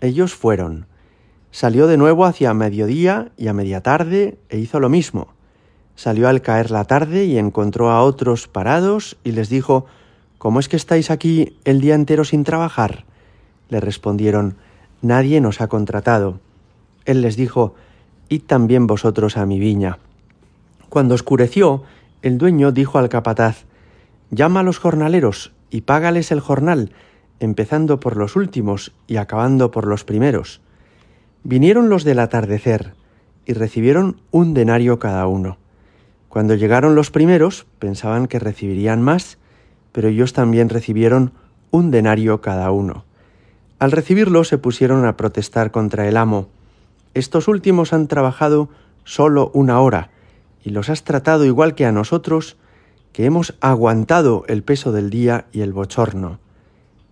Ellos fueron. Salió de nuevo hacia mediodía y a media tarde e hizo lo mismo. Salió al caer la tarde y encontró a otros parados y les dijo ¿Cómo es que estáis aquí el día entero sin trabajar? Le respondieron Nadie nos ha contratado. Él les dijo Id también vosotros a mi viña. Cuando oscureció, el dueño dijo al capataz Llama a los jornaleros y págales el jornal, empezando por los últimos y acabando por los primeros. Vinieron los del atardecer y recibieron un denario cada uno. Cuando llegaron los primeros pensaban que recibirían más, pero ellos también recibieron un denario cada uno. Al recibirlo se pusieron a protestar contra el amo. Estos últimos han trabajado solo una hora, y los has tratado igual que a nosotros, que hemos aguantado el peso del día y el bochorno.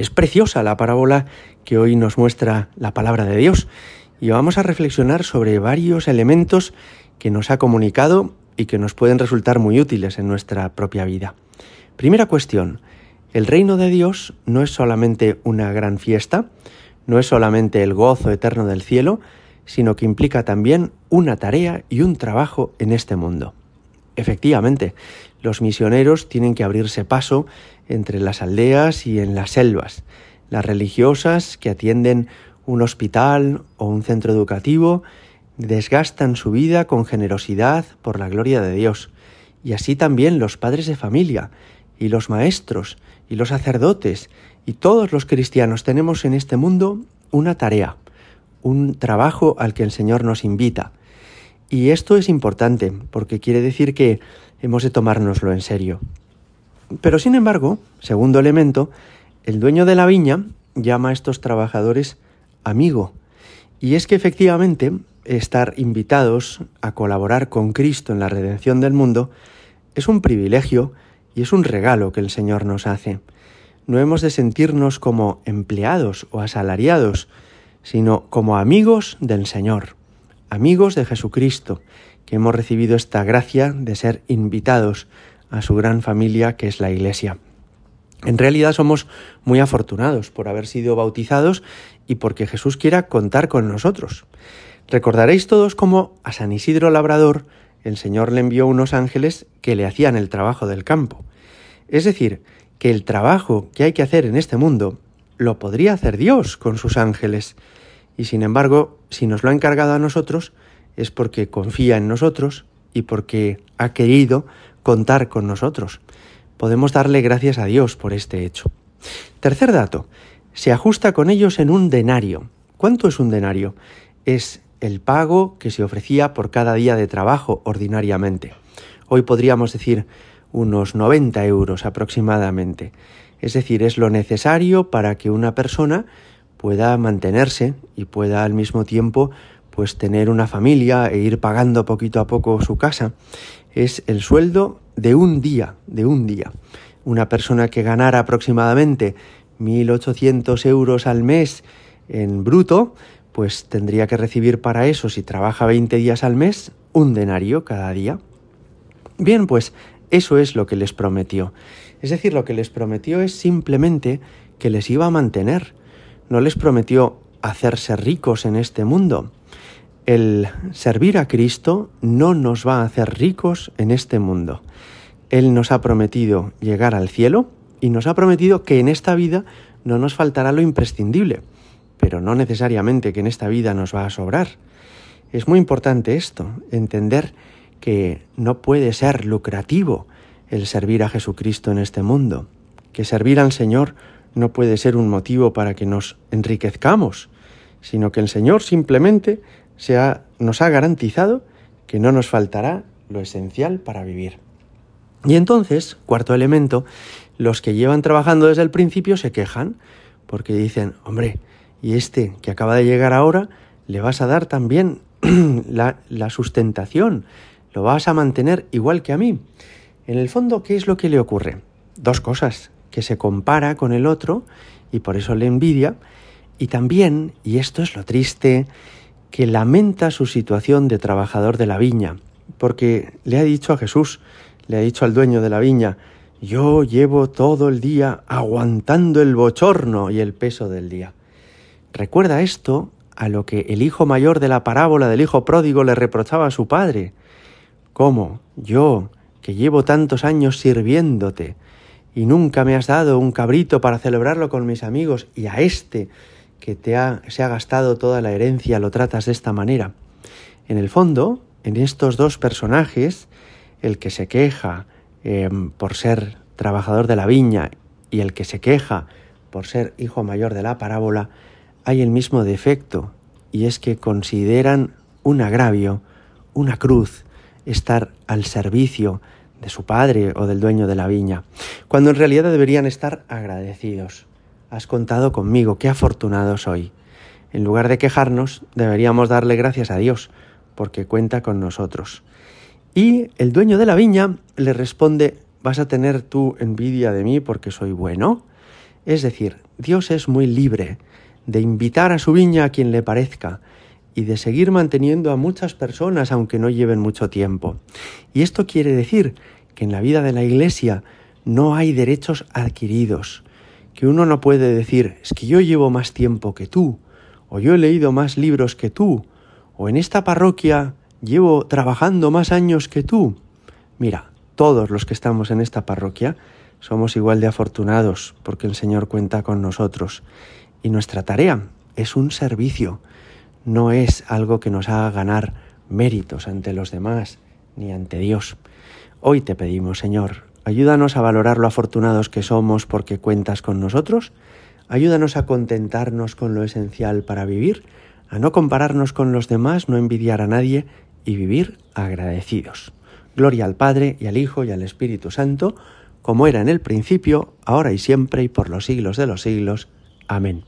Es preciosa la parábola que hoy nos muestra la palabra de Dios y vamos a reflexionar sobre varios elementos que nos ha comunicado y que nos pueden resultar muy útiles en nuestra propia vida. Primera cuestión, el reino de Dios no es solamente una gran fiesta, no es solamente el gozo eterno del cielo, sino que implica también una tarea y un trabajo en este mundo. Efectivamente, los misioneros tienen que abrirse paso entre las aldeas y en las selvas, las religiosas que atienden un hospital o un centro educativo desgastan su vida con generosidad por la gloria de Dios, y así también los padres de familia, y los maestros, y los sacerdotes, y todos los cristianos tenemos en este mundo una tarea, un trabajo al que el Señor nos invita. Y esto es importante porque quiere decir que hemos de tomárnoslo en serio. Pero sin embargo, segundo elemento, el dueño de la viña llama a estos trabajadores amigo. Y es que efectivamente estar invitados a colaborar con Cristo en la redención del mundo es un privilegio y es un regalo que el Señor nos hace. No hemos de sentirnos como empleados o asalariados, sino como amigos del Señor, amigos de Jesucristo, que hemos recibido esta gracia de ser invitados a su gran familia que es la Iglesia. En realidad somos muy afortunados por haber sido bautizados y porque Jesús quiera contar con nosotros. Recordaréis todos cómo a San Isidro Labrador el Señor le envió unos ángeles que le hacían el trabajo del campo. Es decir, que el trabajo que hay que hacer en este mundo lo podría hacer Dios con sus ángeles. Y sin embargo, si nos lo ha encargado a nosotros, es porque confía en nosotros y porque ha querido contar con nosotros. Podemos darle gracias a Dios por este hecho. Tercer dato, se ajusta con ellos en un denario. ¿Cuánto es un denario? Es el pago que se ofrecía por cada día de trabajo ordinariamente. Hoy podríamos decir unos 90 euros aproximadamente. Es decir, es lo necesario para que una persona pueda mantenerse y pueda al mismo tiempo pues tener una familia e ir pagando poquito a poco su casa. Es el sueldo de un día, de un día. Una persona que ganara aproximadamente 1.800 euros al mes en bruto, pues tendría que recibir para eso, si trabaja 20 días al mes, un denario cada día. Bien, pues eso es lo que les prometió. Es decir, lo que les prometió es simplemente que les iba a mantener. No les prometió hacerse ricos en este mundo. El servir a Cristo no nos va a hacer ricos en este mundo. Él nos ha prometido llegar al cielo y nos ha prometido que en esta vida no nos faltará lo imprescindible. pero no necesariamente que en esta vida nos va a sobrar. Es muy importante esto, entender que no puede ser lucrativo el servir a Jesucristo en este mundo, que servir al Señor no puede ser un motivo para que nos enriquezcamos, sino que el Señor simplemente nos ha garantizado que no nos faltará lo esencial para vivir. Y entonces, cuarto elemento, los que llevan trabajando desde el principio se quejan, porque dicen, hombre, y este que acaba de llegar ahora, le vas a dar también la, la sustentación, lo vas a mantener igual que a mí. En el fondo, ¿qué es lo que le ocurre? Dos cosas, que se compara con el otro y por eso le envidia, y también, y esto es lo triste, que lamenta su situación de trabajador de la viña, porque le ha dicho a Jesús, le ha dicho al dueño de la viña, yo llevo todo el día aguantando el bochorno y el peso del día. Recuerda esto a lo que el hijo mayor de la parábola del hijo pródigo le reprochaba a su padre. ¿Cómo? Yo, que llevo tantos años sirviéndote, y nunca me has dado un cabrito para celebrarlo con mis amigos, y a este que te ha, se ha gastado toda la herencia lo tratas de esta manera. En el fondo, en estos dos personajes, el que se queja em, por ser trabajador de la viña y el que se queja por ser hijo mayor de la parábola, hay el mismo defecto, y es que consideran un agravio, una cruz, estar al servicio de su padre o del dueño de la viña, cuando en realidad deberían estar agradecidos. Has contado conmigo, qué afortunado soy. En lugar de quejarnos, deberíamos darle gracias a Dios, porque cuenta con nosotros. Y el dueño de la viña le responde, ¿vas a tener tú envidia de mí porque soy bueno? Es decir, Dios es muy libre de invitar a su viña a quien le parezca, y de seguir manteniendo a muchas personas aunque no lleven mucho tiempo. Y esto quiere decir que en la vida de la Iglesia no hay derechos adquiridos, que uno no puede decir es que yo llevo más tiempo que tú, o yo he leído más libros que tú, o en esta parroquia llevo trabajando más años que tú. Mira, todos los que estamos en esta parroquia somos igual de afortunados porque el Señor cuenta con nosotros. Y nuestra tarea es un servicio, no es algo que nos haga ganar méritos ante los demás ni ante Dios. Hoy te pedimos, Señor, ayúdanos a valorar lo afortunados que somos porque cuentas con nosotros, ayúdanos a contentarnos con lo esencial para vivir, a no compararnos con los demás, no envidiar a nadie y vivir agradecidos. Gloria al Padre y al Hijo y al Espíritu Santo, como era en el principio, ahora y siempre y por los siglos de los siglos. Amén.